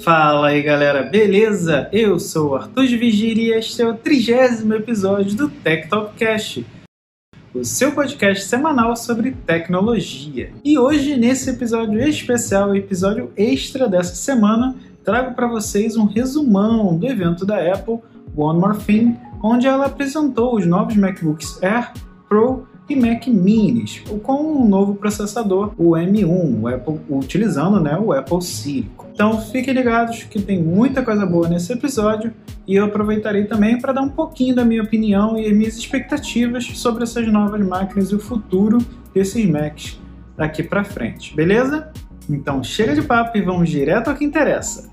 Fala aí galera, beleza? Eu sou o Arthur de Vigíria e este é o trigésimo episódio do Tech Talk Cast, o seu podcast semanal sobre tecnologia. E hoje, nesse episódio especial, episódio extra dessa semana, trago para vocês um resumão do evento da Apple, One More Thing, onde ela apresentou os novos MacBooks Air, Pro e Mac Minis, com um novo processador, o M1, o Apple, utilizando né, o Apple Silicon. Então fiquem ligados que tem muita coisa boa nesse episódio e eu aproveitarei também para dar um pouquinho da minha opinião e minhas expectativas sobre essas novas máquinas e o futuro desses Macs daqui para frente, beleza? Então chega de papo e vamos direto ao que interessa.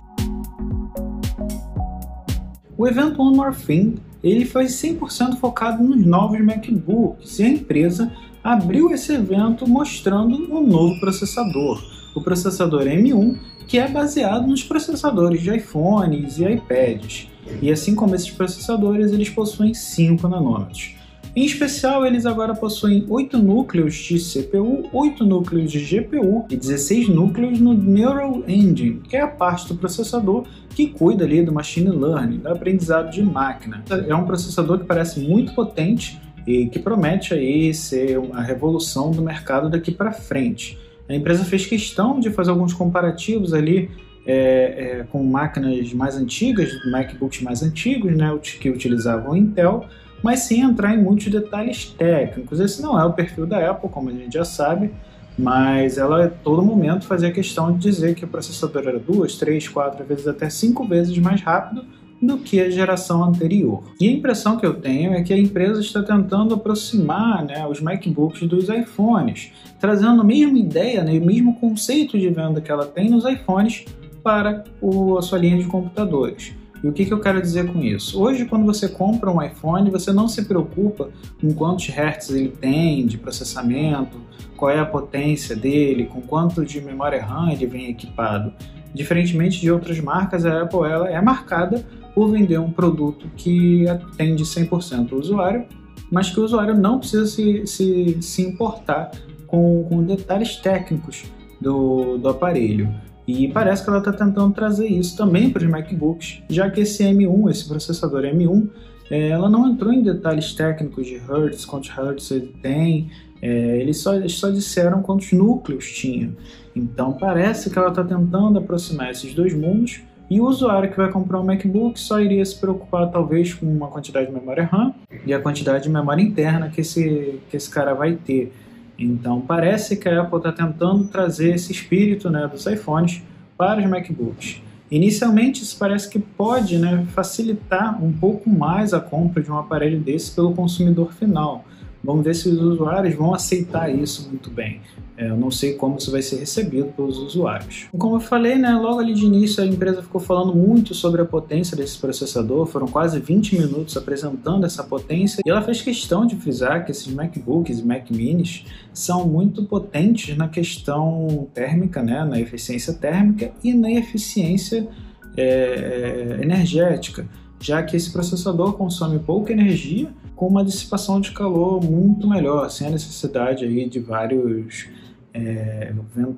O evento One More Thing ele foi 100% focado nos novos MacBooks e a empresa abriu esse evento mostrando um novo processador, o processador M1, que é baseado nos processadores de iPhones e iPads. E assim como esses processadores, eles possuem 5 nanômetros. Em especial, eles agora possuem 8 núcleos de CPU, 8 núcleos de GPU e 16 núcleos no Neural Engine, que é a parte do processador que cuida ali do machine learning, do aprendizado de máquina. É um processador que parece muito potente e que promete aí ser uma revolução do mercado daqui para frente. A empresa fez questão de fazer alguns comparativos ali é, é, com máquinas mais antigas, MacBooks mais antigos, né, que utilizavam Intel, mas sem entrar em muitos detalhes técnicos. Esse não é o perfil da Apple, como a gente já sabe, mas ela a todo momento fazia questão de dizer que o processador era duas, três, quatro, vezes até cinco vezes mais rápido do que a geração anterior. E a impressão que eu tenho é que a empresa está tentando aproximar né, os MacBooks dos iPhones, trazendo a mesma ideia, né, o mesmo conceito de venda que ela tem nos iPhones para o, a sua linha de computadores. E o que, que eu quero dizer com isso? Hoje, quando você compra um iPhone, você não se preocupa com quantos hertz ele tem de processamento, qual é a potência dele, com quanto de memória RAM ele vem equipado. Diferentemente de outras marcas, a Apple ela é marcada por vender um produto que atende 100% o usuário, mas que o usuário não precisa se, se, se importar com, com detalhes técnicos do, do aparelho. E parece que ela está tentando trazer isso também para os MacBooks, já que esse M1, esse processador M1, é, ela não entrou em detalhes técnicos de Hertz, quantos Hertz ele tem, é, eles, só, eles só disseram quantos núcleos tinha. Então parece que ela está tentando aproximar esses dois mundos e o usuário que vai comprar um MacBook só iria se preocupar talvez com uma quantidade de memória RAM e a quantidade de memória interna que esse, que esse cara vai ter. Então parece que a Apple está tentando trazer esse espírito né, dos iPhones para os MacBooks. Inicialmente, isso parece que pode né, facilitar um pouco mais a compra de um aparelho desse pelo consumidor final. Vamos ver se os usuários vão aceitar isso muito bem. É, eu não sei como isso vai ser recebido pelos usuários. Como eu falei, né, logo ali de início a empresa ficou falando muito sobre a potência desse processador, foram quase 20 minutos apresentando essa potência e ela fez questão de frisar que esses MacBooks e Mac Minis são muito potentes na questão térmica, né, na eficiência térmica e na eficiência é, é energética, já que esse processador consome pouca energia com uma dissipação de calor muito melhor, sem a necessidade aí de vários é,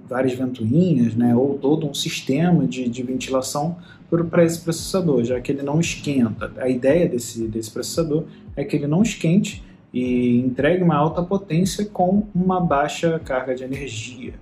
várias ventoinhas, né, ou todo um sistema de, de ventilação para esse processador, já que ele não esquenta. A ideia desse, desse processador é que ele não esquente e entregue uma alta potência com uma baixa carga de energia.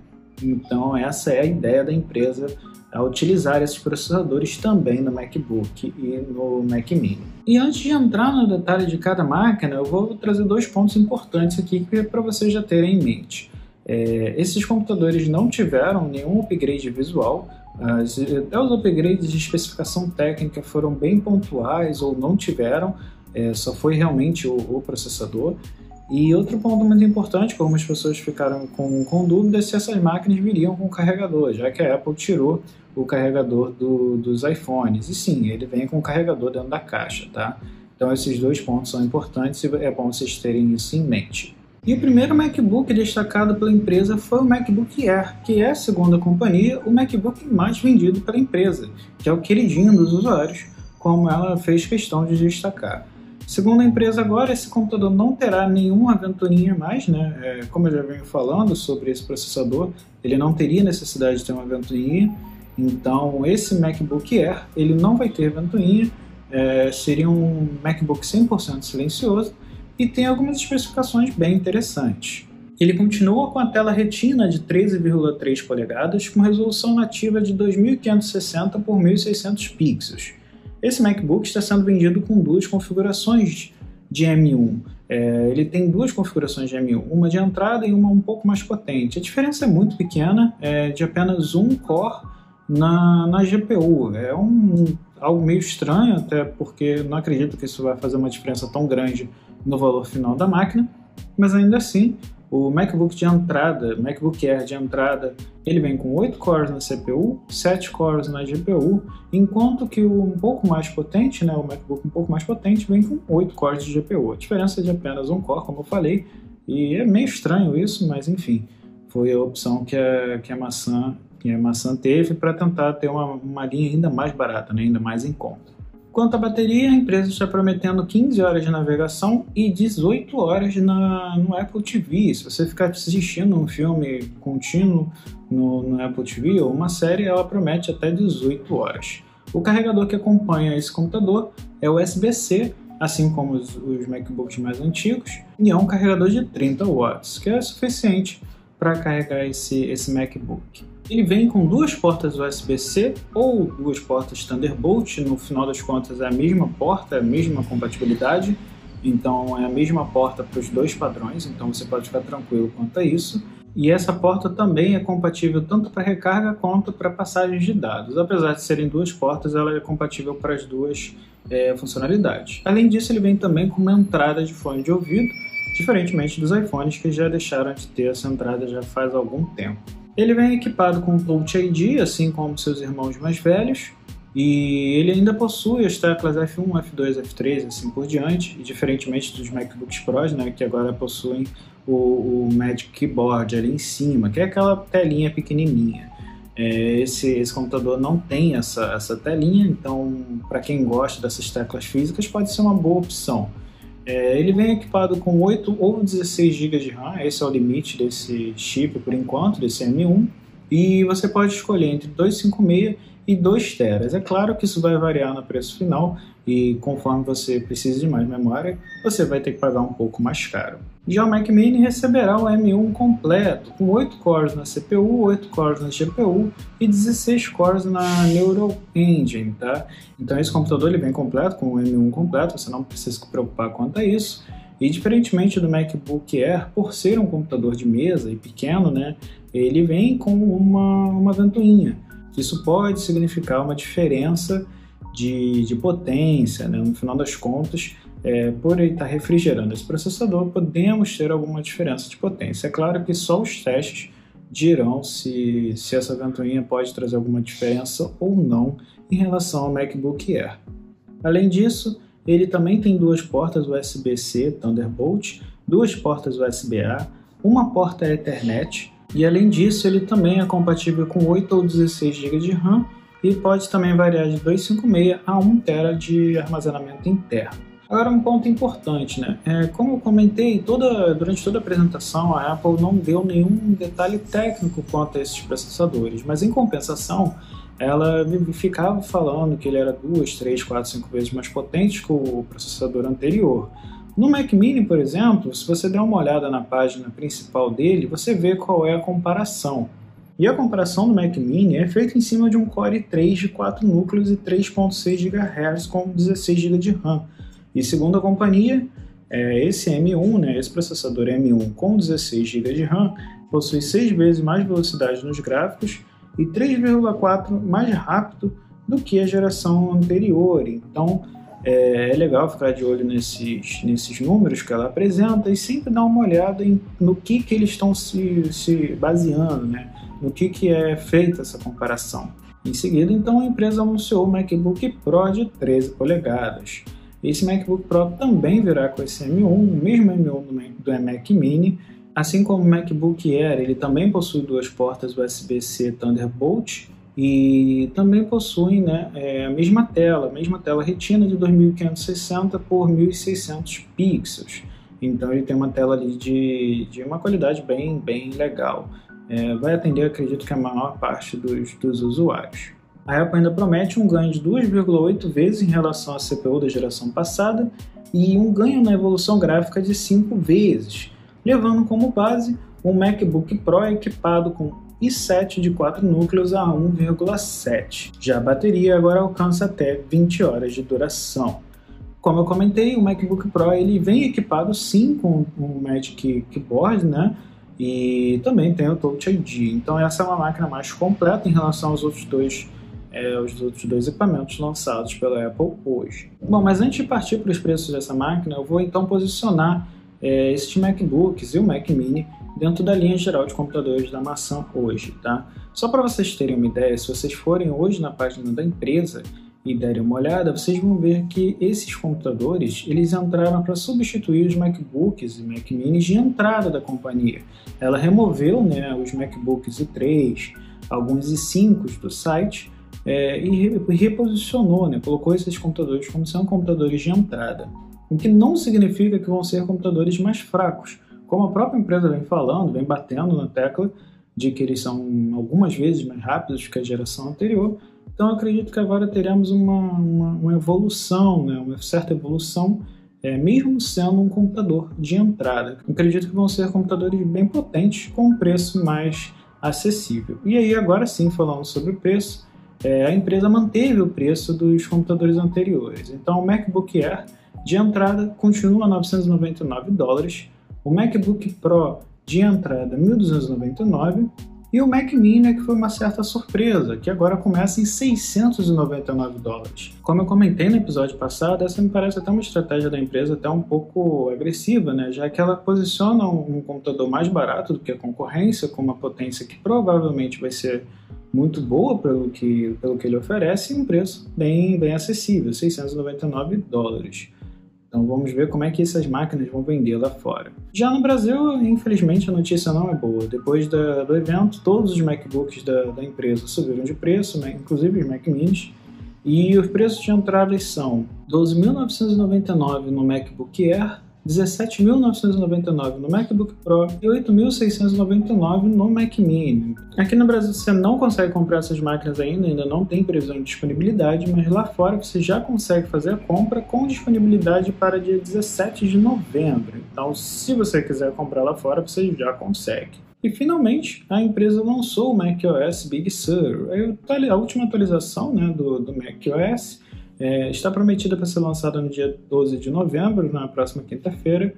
Então, essa é a ideia da empresa a utilizar esses processadores também no MacBook e no Mac Mini. E antes de entrar no detalhe de cada máquina, eu vou trazer dois pontos importantes aqui é para vocês já terem em mente. É, esses computadores não tiveram nenhum upgrade visual, as, até os upgrades de especificação técnica foram bem pontuais ou não tiveram, é, só foi realmente o, o processador. E outro ponto muito importante, como as pessoas ficaram com, com dúvidas, se essas máquinas viriam com carregador, já que a Apple tirou o carregador do, dos iPhones. E sim, ele vem com o carregador dentro da caixa, tá? Então esses dois pontos são importantes e é bom vocês terem isso em mente. E o primeiro MacBook destacado pela empresa foi o MacBook Air, que é, segundo a companhia, o MacBook mais vendido pela empresa, que é o queridinho dos usuários, como ela fez questão de destacar. Segundo a empresa agora, esse computador não terá nenhuma aventurinha mais, né? É, como eu já venho falando sobre esse processador, ele não teria necessidade de ter uma aventurinha, Então esse MacBook Air ele não vai ter ventoinha, é, seria um MacBook 100% silencioso e tem algumas especificações bem interessantes. Ele continua com a tela retina de 13,3 polegadas com resolução nativa de 2560 por 1600 pixels. Esse MacBook está sendo vendido com duas configurações de M1. É, ele tem duas configurações de M1, uma de entrada e uma um pouco mais potente. A diferença é muito pequena, é de apenas um core na, na GPU. É um, algo meio estranho, até porque não acredito que isso vai fazer uma diferença tão grande no valor final da máquina, mas ainda assim o MacBook de entrada, MacBook Air de entrada, ele vem com 8 cores na CPU, 7 cores na GPU, enquanto que o um pouco mais potente, né, o MacBook um pouco mais potente, vem com 8 cores de GPU. A diferença é de apenas um core, como eu falei, e é meio estranho isso, mas enfim, foi a opção que a, que a maçã que a maçã teve para tentar ter uma, uma linha ainda mais barata, né, ainda mais em conta. Quanto à bateria, a empresa está prometendo 15 horas de navegação e 18 horas na, no Apple TV. Se você ficar assistindo um filme contínuo no, no Apple TV ou uma série, ela promete até 18 horas. O carregador que acompanha esse computador é o USB-C, assim como os, os, MacBooks mais antigos, e é um carregador de 30 watts, que é suficiente para carregar esse, esse MacBook. Ele vem com duas portas USB-C ou duas portas Thunderbolt, no final das contas é a mesma porta, é a mesma compatibilidade, então é a mesma porta para os dois padrões, então você pode ficar tranquilo quanto a isso. E essa porta também é compatível tanto para recarga quanto para passagem de dados. Apesar de serem duas portas, ela é compatível para as duas é, funcionalidades. Além disso, ele vem também com uma entrada de fone de ouvido, diferentemente dos iPhones que já deixaram de ter essa entrada já faz algum tempo. Ele vem equipado com Touch ID, assim como seus irmãos mais velhos, e ele ainda possui as teclas F1, F2, F3, assim por diante, e diferentemente dos MacBooks Pros, né, que agora possuem o, o Magic Keyboard ali em cima, que é aquela telinha pequenininha. É, esse, esse computador não tem essa, essa telinha, então para quem gosta dessas teclas físicas pode ser uma boa opção. É, ele vem equipado com 8 ou 16 GB de RAM, esse é o limite desse chip por enquanto, desse M1, e você pode escolher entre 256 e 2 teras. É claro que isso vai variar no preço final e conforme você precisa de mais memória, você vai ter que pagar um pouco mais caro. Já o Mac Mini receberá o M1 completo, com 8 cores na CPU, 8 cores na GPU e 16 cores na Neural Engine, tá? Então esse computador ele vem completo, com o M1 completo, você não precisa se preocupar quanto a isso. E diferentemente do MacBook Air, por ser um computador de mesa e pequeno, né, ele vem com uma, uma ventoinha. Isso pode significar uma diferença de, de potência, né? no final das contas, é, por ele estar refrigerando esse processador, podemos ter alguma diferença de potência. É claro que só os testes dirão se, se essa ventoinha pode trazer alguma diferença ou não em relação ao MacBook Air. Além disso, ele também tem duas portas USB-C Thunderbolt, duas portas USB-A, uma porta Ethernet e além disso ele também é compatível com 8 ou 16 GB de RAM e pode também variar de 256 a 1 TB de armazenamento interno. Agora um ponto importante, né? É, como eu comentei, toda, durante toda a apresentação a Apple não deu nenhum detalhe técnico quanto a esses processadores, mas em compensação ela ficava falando que ele era duas, três, quatro, cinco vezes mais potente que o processador anterior. No Mac Mini, por exemplo, se você der uma olhada na página principal dele, você vê qual é a comparação. E a comparação do Mac Mini é feita em cima de um Core i3 de 4 núcleos e 3.6 GHz com 16 GB de RAM. E segundo a companhia, é, esse M1, né, esse processador M1 com 16 GB de RAM, possui 6 vezes mais velocidade nos gráficos e 3,4 mais rápido do que a geração anterior. Então é, é, legal ficar de olho nesses, nesses números que ela apresenta e sempre dar uma olhada em, no que, que eles estão se, se baseando, né? No que, que é feita essa comparação. Em seguida, então, a empresa anunciou o MacBook Pro de 13 polegadas. Esse MacBook Pro também virá com esse M1, o mesmo M1 do Mac Mini, assim como o MacBook Air, ele também possui duas portas USB-C Thunderbolt e também possui né, é, a mesma tela, a mesma tela retina de 2560 por 1600 pixels. Então ele tem uma tela ali de, de uma qualidade bem, bem legal. É, vai atender, acredito que a maior parte dos, dos usuários. A Apple ainda promete um ganho de 2,8 vezes em relação à CPU da geração passada e um ganho na evolução gráfica de 5 vezes, levando como base um MacBook Pro equipado com i7 de 4 núcleos a 1,7. Já a bateria agora alcança até 20 horas de duração. Como eu comentei, o MacBook Pro ele vem equipado sim com o Magic Keyboard, né? E também tem o Touch ID. Então essa é uma máquina mais completa em relação aos outros dois é, os outros dois equipamentos lançados pela Apple hoje. Bom, mas antes de partir para os preços dessa máquina, eu vou então posicionar é, esses MacBooks e o Mac Mini dentro da linha geral de computadores da maçã hoje, tá? Só para vocês terem uma ideia, se vocês forem hoje na página da empresa e derem uma olhada, vocês vão ver que esses computadores eles entraram para substituir os MacBooks e Mac Minis de entrada da companhia. Ela removeu né, os MacBooks i3, alguns i5 do site é, e reposicionou, né, colocou esses computadores como sendo computadores de entrada, o que não significa que vão ser computadores mais fracos, como a própria empresa vem falando, vem batendo na tecla de que eles são algumas vezes mais rápidos que a geração anterior, então acredito que agora teremos uma, uma, uma evolução, né, uma certa evolução, é, mesmo sendo um computador de entrada. Acredito que vão ser computadores bem potentes com um preço mais acessível. E aí agora sim, falando sobre o preço, é, a empresa manteve o preço dos computadores anteriores. Então, o MacBook Air de entrada continua a 999 dólares, o MacBook Pro de entrada 1.299 e o Mac Mini que foi uma certa surpresa, que agora começa em 699 dólares. Como eu comentei no episódio passado, essa me parece até uma estratégia da empresa até um pouco agressiva, né? já que ela posiciona um computador mais barato do que a concorrência, com uma potência que provavelmente vai ser muito boa pelo que, pelo que ele oferece e um preço bem, bem acessível, 699 dólares. Então vamos ver como é que essas máquinas vão vender lá fora. Já no Brasil, infelizmente, a notícia não é boa. Depois da, do evento, todos os MacBooks da, da empresa subiram de preço, né? inclusive os Mac Minis, e os preços de entrada são 12.999 no MacBook Air, 17.999 no MacBook Pro e 8.699 no Mac Mini. Aqui no Brasil você não consegue comprar essas máquinas ainda, ainda não tem previsão de disponibilidade, mas lá fora você já consegue fazer a compra com disponibilidade para dia 17 de novembro. Então, se você quiser comprar lá fora, você já consegue. E finalmente, a empresa lançou o macOS Big Sur. A última atualização né, do, do macOS é, está prometida para ser lançada no dia 12 de novembro, na próxima quinta-feira,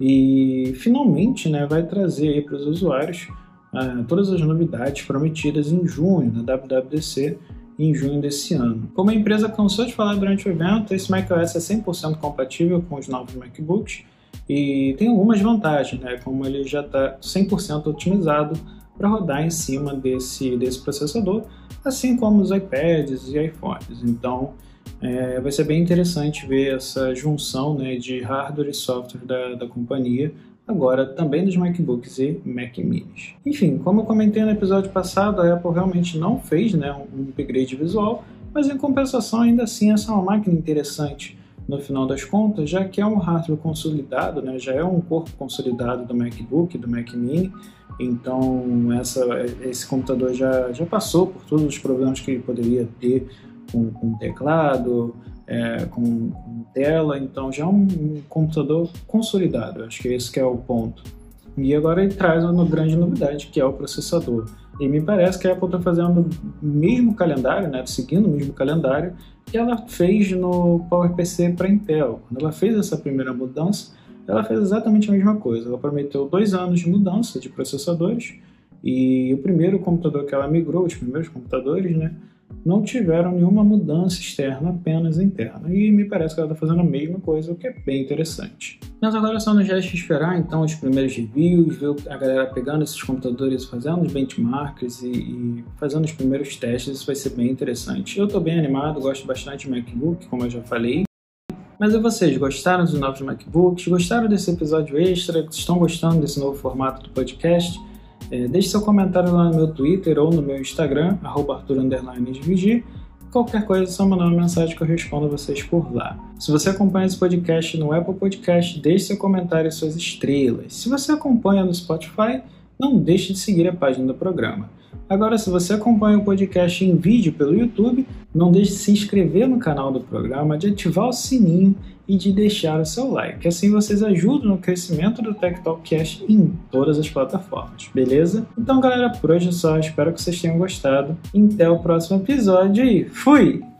e finalmente né, vai trazer para os usuários uh, todas as novidades prometidas em junho, na WWDC, em junho desse ano. Como a empresa cansou de falar durante o evento, esse macOS é 100% compatível com os novos MacBooks e tem algumas vantagens, né, como ele já está 100% otimizado para rodar em cima desse, desse processador, assim como os iPads e iPhones. Então, é, vai ser bem interessante ver essa junção né, de hardware e software da, da companhia, agora também dos MacBooks e Mac Minis. Enfim, como eu comentei no episódio passado, a Apple realmente não fez né, um upgrade visual, mas em compensação ainda assim essa é uma máquina interessante no final das contas, já que é um hardware consolidado, né, já é um corpo consolidado do MacBook, do Mac Mini, então essa, esse computador já, já passou por todos os problemas que ele poderia ter com, com teclado, é, com, com, tela, então já é um, um, computador consolidado, acho que esse que é o ponto. E agora ele traz uma grande novidade, que é o processador. E me parece que a Apple está fazendo o mesmo calendário, né, seguindo o mesmo calendário que ela fez no PowerPC para Intel. Quando ela fez essa primeira mudança, ela fez exatamente a mesma coisa. Ela prometeu dois anos de mudança de processadores e o primeiro computador que ela migrou, os primeiros computadores, né, não tiveram nenhuma mudança externa, apenas interna. E me parece que ela está fazendo a mesma coisa, o que é bem interessante. Mas agora só nos resta esperar então os primeiros reviews, ver a galera pegando esses computadores, fazendo os benchmarks e, e fazendo os primeiros testes, isso vai ser bem interessante. Eu estou bem animado, gosto bastante de MacBook, como eu já falei. Mas e vocês, gostaram dos novos MacBooks? Gostaram desse episódio extra? Estão gostando desse novo formato do podcast? É, deixe seu comentário lá no meu Twitter ou no meu Instagram, arthur__svg. Qualquer coisa é só mandar uma mensagem que eu respondo a vocês por lá. Se você acompanha esse podcast no Apple Podcast, deixe seu comentário e suas estrelas. Se você acompanha no Spotify, não deixe de seguir a página do programa. Agora, se você acompanha o podcast em vídeo pelo YouTube, não deixe de se inscrever no canal do programa, de ativar o sininho e de deixar o seu like. Assim vocês ajudam no crescimento do Tech Talkcast em todas as plataformas, beleza? Então, galera, por hoje é só. Espero que vocês tenham gostado. Até o próximo episódio e fui!